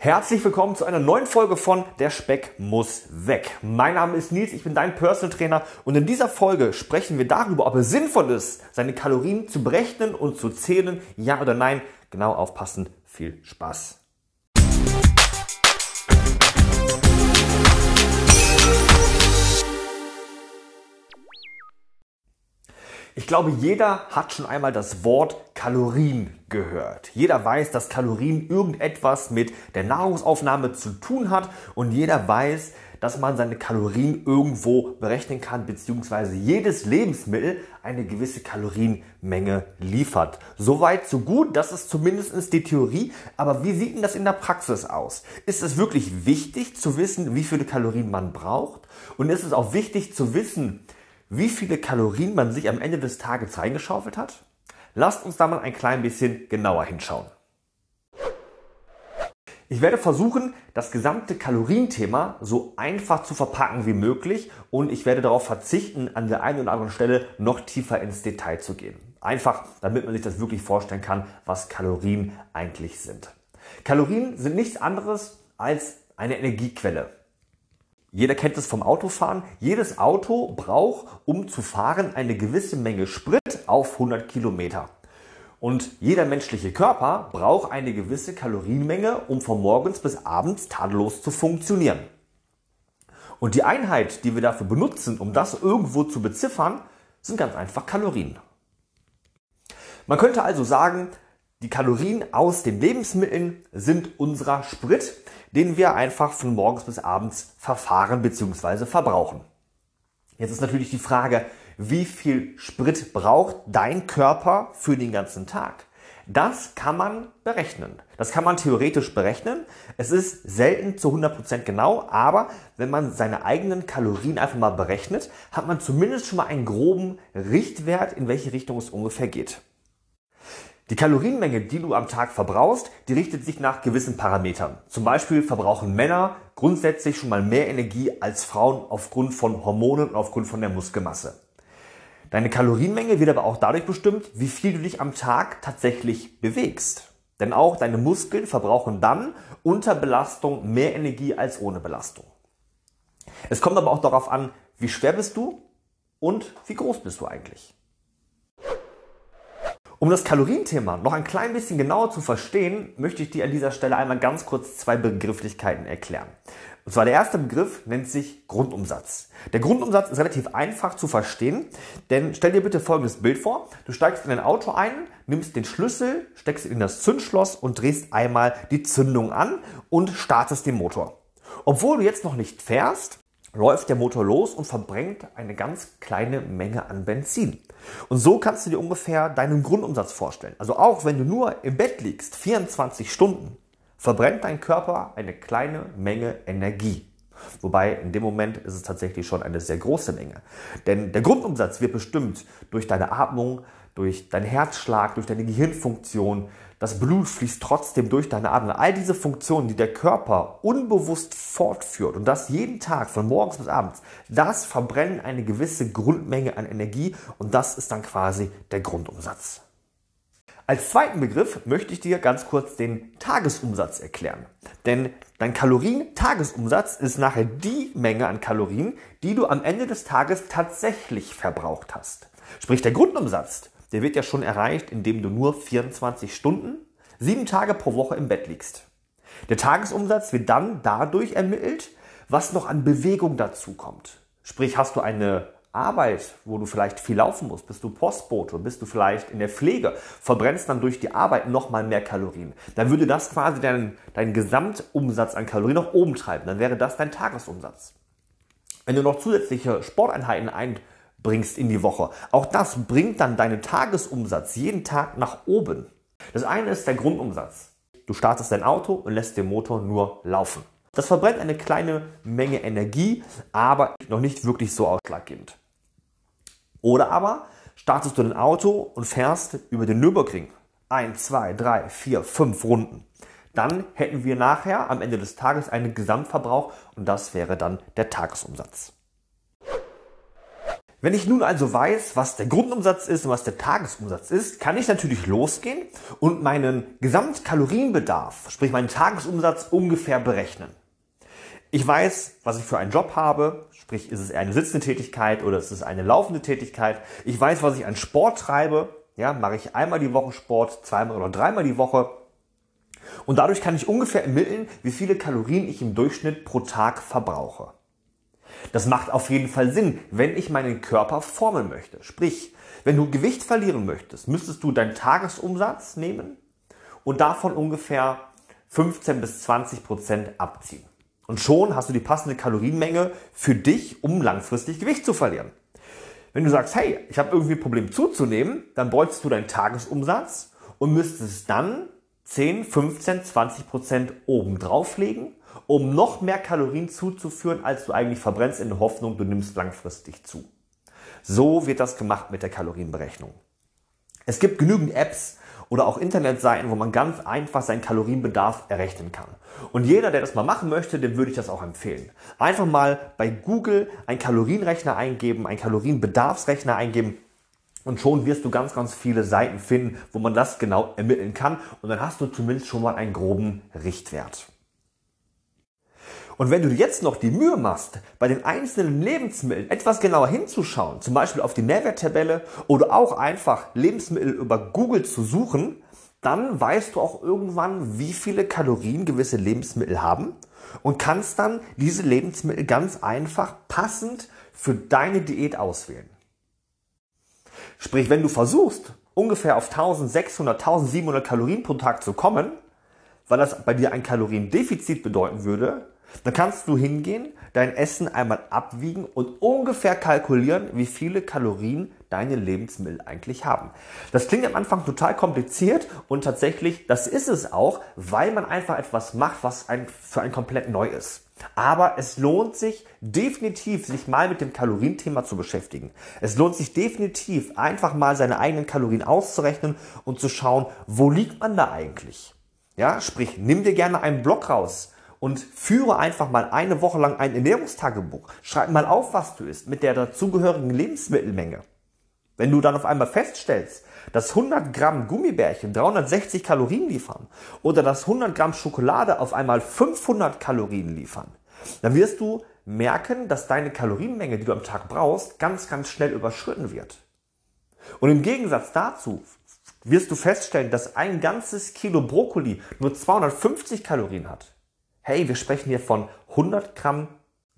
Herzlich willkommen zu einer neuen Folge von Der Speck muss weg. Mein Name ist Nils, ich bin dein Personal Trainer und in dieser Folge sprechen wir darüber, ob es sinnvoll ist, seine Kalorien zu berechnen und zu zählen, ja oder nein. Genau aufpassen, viel Spaß. Glaube, jeder hat schon einmal das Wort Kalorien gehört. Jeder weiß, dass Kalorien irgendetwas mit der Nahrungsaufnahme zu tun hat und jeder weiß, dass man seine Kalorien irgendwo berechnen kann, beziehungsweise jedes Lebensmittel eine gewisse Kalorienmenge liefert. Soweit, so gut, das ist zumindest die Theorie. Aber wie sieht denn das in der Praxis aus? Ist es wirklich wichtig zu wissen, wie viele Kalorien man braucht? Und ist es auch wichtig zu wissen, wie viele Kalorien man sich am Ende des Tages reingeschaufelt hat? Lasst uns da mal ein klein bisschen genauer hinschauen. Ich werde versuchen, das gesamte Kalorienthema so einfach zu verpacken wie möglich und ich werde darauf verzichten, an der einen oder anderen Stelle noch tiefer ins Detail zu gehen. Einfach, damit man sich das wirklich vorstellen kann, was Kalorien eigentlich sind. Kalorien sind nichts anderes als eine Energiequelle. Jeder kennt es vom Autofahren. Jedes Auto braucht, um zu fahren, eine gewisse Menge Sprit auf 100 Kilometer. Und jeder menschliche Körper braucht eine gewisse Kalorienmenge, um von morgens bis abends tadellos zu funktionieren. Und die Einheit, die wir dafür benutzen, um das irgendwo zu beziffern, sind ganz einfach Kalorien. Man könnte also sagen, die Kalorien aus den Lebensmitteln sind unser Sprit, den wir einfach von morgens bis abends verfahren bzw. verbrauchen. Jetzt ist natürlich die Frage, wie viel Sprit braucht dein Körper für den ganzen Tag? Das kann man berechnen. Das kann man theoretisch berechnen. Es ist selten zu 100% genau, aber wenn man seine eigenen Kalorien einfach mal berechnet, hat man zumindest schon mal einen groben Richtwert, in welche Richtung es ungefähr geht. Die Kalorienmenge, die du am Tag verbrauchst, die richtet sich nach gewissen Parametern. Zum Beispiel verbrauchen Männer grundsätzlich schon mal mehr Energie als Frauen aufgrund von Hormonen und aufgrund von der Muskelmasse. Deine Kalorienmenge wird aber auch dadurch bestimmt, wie viel du dich am Tag tatsächlich bewegst. Denn auch deine Muskeln verbrauchen dann unter Belastung mehr Energie als ohne Belastung. Es kommt aber auch darauf an, wie schwer bist du und wie groß bist du eigentlich. Um das Kalorienthema noch ein klein bisschen genauer zu verstehen, möchte ich dir an dieser Stelle einmal ganz kurz zwei Begrifflichkeiten erklären. Und zwar der erste Begriff nennt sich Grundumsatz. Der Grundumsatz ist relativ einfach zu verstehen, denn stell dir bitte folgendes Bild vor. Du steigst in ein Auto ein, nimmst den Schlüssel, steckst ihn in das Zündschloss und drehst einmal die Zündung an und startest den Motor. Obwohl du jetzt noch nicht fährst, läuft der Motor los und verbrennt eine ganz kleine Menge an Benzin. Und so kannst du dir ungefähr deinen Grundumsatz vorstellen. Also auch wenn du nur im Bett liegst, 24 Stunden, verbrennt dein Körper eine kleine Menge Energie. Wobei in dem Moment ist es tatsächlich schon eine sehr große Menge. Denn der Grundumsatz wird bestimmt durch deine Atmung, durch deinen Herzschlag, durch deine Gehirnfunktion, das Blut fließt trotzdem durch deine Adern. All diese Funktionen, die der Körper unbewusst fortführt und das jeden Tag von morgens bis abends, das verbrennen eine gewisse Grundmenge an Energie und das ist dann quasi der Grundumsatz. Als zweiten Begriff möchte ich dir ganz kurz den Tagesumsatz erklären. Denn dein Kalorien-Tagesumsatz ist nachher die Menge an Kalorien, die du am Ende des Tages tatsächlich verbraucht hast. Sprich, der Grundumsatz, der wird ja schon erreicht, indem du nur 24 Stunden, sieben Tage pro Woche im Bett liegst. Der Tagesumsatz wird dann dadurch ermittelt, was noch an Bewegung dazu kommt. Sprich, hast du eine Arbeit, wo du vielleicht viel laufen musst, bist du Postbote, bist du vielleicht in der Pflege, verbrennst dann durch die Arbeit nochmal mehr Kalorien. Dann würde das quasi deinen, deinen Gesamtumsatz an Kalorien nach oben treiben. Dann wäre das dein Tagesumsatz. Wenn du noch zusätzliche Sporteinheiten ein, bringst in die Woche. Auch das bringt dann deinen Tagesumsatz jeden Tag nach oben. Das eine ist der Grundumsatz. Du startest dein Auto und lässt den Motor nur laufen. Das verbrennt eine kleine Menge Energie, aber noch nicht wirklich so ausschlaggebend. Oder aber startest du dein Auto und fährst über den Nürburgring. Ein, zwei, drei, vier, fünf Runden. Dann hätten wir nachher am Ende des Tages einen Gesamtverbrauch und das wäre dann der Tagesumsatz. Wenn ich nun also weiß, was der Grundumsatz ist und was der Tagesumsatz ist, kann ich natürlich losgehen und meinen Gesamtkalorienbedarf, sprich meinen Tagesumsatz ungefähr berechnen. Ich weiß, was ich für einen Job habe, sprich ist es eine sitzende Tätigkeit oder ist es eine laufende Tätigkeit. Ich weiß, was ich an Sport treibe, ja, mache ich einmal die Woche Sport, zweimal oder dreimal die Woche. Und dadurch kann ich ungefähr ermitteln, wie viele Kalorien ich im Durchschnitt pro Tag verbrauche. Das macht auf jeden Fall Sinn, wenn ich meinen Körper formen möchte. Sprich, wenn du Gewicht verlieren möchtest, müsstest du deinen Tagesumsatz nehmen und davon ungefähr 15 bis 20 Prozent abziehen. Und schon hast du die passende Kalorienmenge für dich, um langfristig Gewicht zu verlieren. Wenn du sagst, hey, ich habe irgendwie ein Problem zuzunehmen, dann bräuchtest du deinen Tagesumsatz und müsstest dann 10, 15, 20 Prozent oben drauflegen um noch mehr Kalorien zuzuführen, als du eigentlich verbrennst, in der Hoffnung, du nimmst langfristig zu. So wird das gemacht mit der Kalorienberechnung. Es gibt genügend Apps oder auch Internetseiten, wo man ganz einfach seinen Kalorienbedarf errechnen kann. Und jeder, der das mal machen möchte, dem würde ich das auch empfehlen. Einfach mal bei Google einen Kalorienrechner eingeben, einen Kalorienbedarfsrechner eingeben und schon wirst du ganz, ganz viele Seiten finden, wo man das genau ermitteln kann. Und dann hast du zumindest schon mal einen groben Richtwert. Und wenn du jetzt noch die Mühe machst, bei den einzelnen Lebensmitteln etwas genauer hinzuschauen, zum Beispiel auf die Nährwerttabelle oder auch einfach Lebensmittel über Google zu suchen, dann weißt du auch irgendwann, wie viele Kalorien gewisse Lebensmittel haben und kannst dann diese Lebensmittel ganz einfach passend für deine Diät auswählen. Sprich, wenn du versuchst, ungefähr auf 1600, 1700 Kalorien pro Tag zu kommen, weil das bei dir ein Kaloriendefizit bedeuten würde, dann kannst du hingehen, dein Essen einmal abwiegen und ungefähr kalkulieren, wie viele Kalorien deine Lebensmittel eigentlich haben. Das klingt am Anfang total kompliziert und tatsächlich, das ist es auch, weil man einfach etwas macht, was ein, für ein komplett neu ist. Aber es lohnt sich definitiv, sich mal mit dem Kalorienthema zu beschäftigen. Es lohnt sich definitiv, einfach mal seine eigenen Kalorien auszurechnen und zu schauen, wo liegt man da eigentlich? Ja, sprich, nimm dir gerne einen Block raus und führe einfach mal eine Woche lang ein Ernährungstagebuch. Schreib mal auf, was du isst mit der dazugehörigen Lebensmittelmenge. Wenn du dann auf einmal feststellst, dass 100 Gramm Gummibärchen 360 Kalorien liefern oder dass 100 Gramm Schokolade auf einmal 500 Kalorien liefern, dann wirst du merken, dass deine Kalorienmenge, die du am Tag brauchst, ganz, ganz schnell überschritten wird. Und im Gegensatz dazu wirst du feststellen, dass ein ganzes Kilo Brokkoli nur 250 Kalorien hat hey, wir sprechen hier von 100 Gramm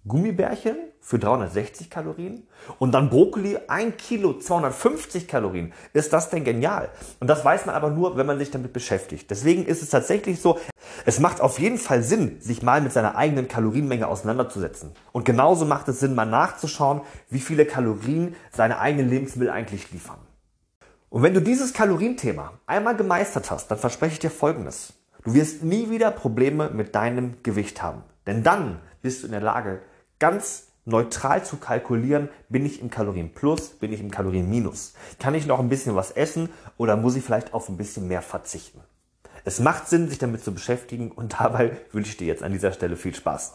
Gummibärchen für 360 Kalorien und dann Brokkoli 1 Kilo 250 Kalorien. Ist das denn genial? Und das weiß man aber nur, wenn man sich damit beschäftigt. Deswegen ist es tatsächlich so, es macht auf jeden Fall Sinn, sich mal mit seiner eigenen Kalorienmenge auseinanderzusetzen. Und genauso macht es Sinn, mal nachzuschauen, wie viele Kalorien seine eigenen Lebensmittel eigentlich liefern. Und wenn du dieses Kalorienthema einmal gemeistert hast, dann verspreche ich dir Folgendes. Du wirst nie wieder Probleme mit deinem Gewicht haben. Denn dann bist du in der Lage, ganz neutral zu kalkulieren, bin ich im Kalorienplus, bin ich im Kalorienminus. Kann ich noch ein bisschen was essen oder muss ich vielleicht auf ein bisschen mehr verzichten? Es macht Sinn, sich damit zu beschäftigen und dabei wünsche ich dir jetzt an dieser Stelle viel Spaß.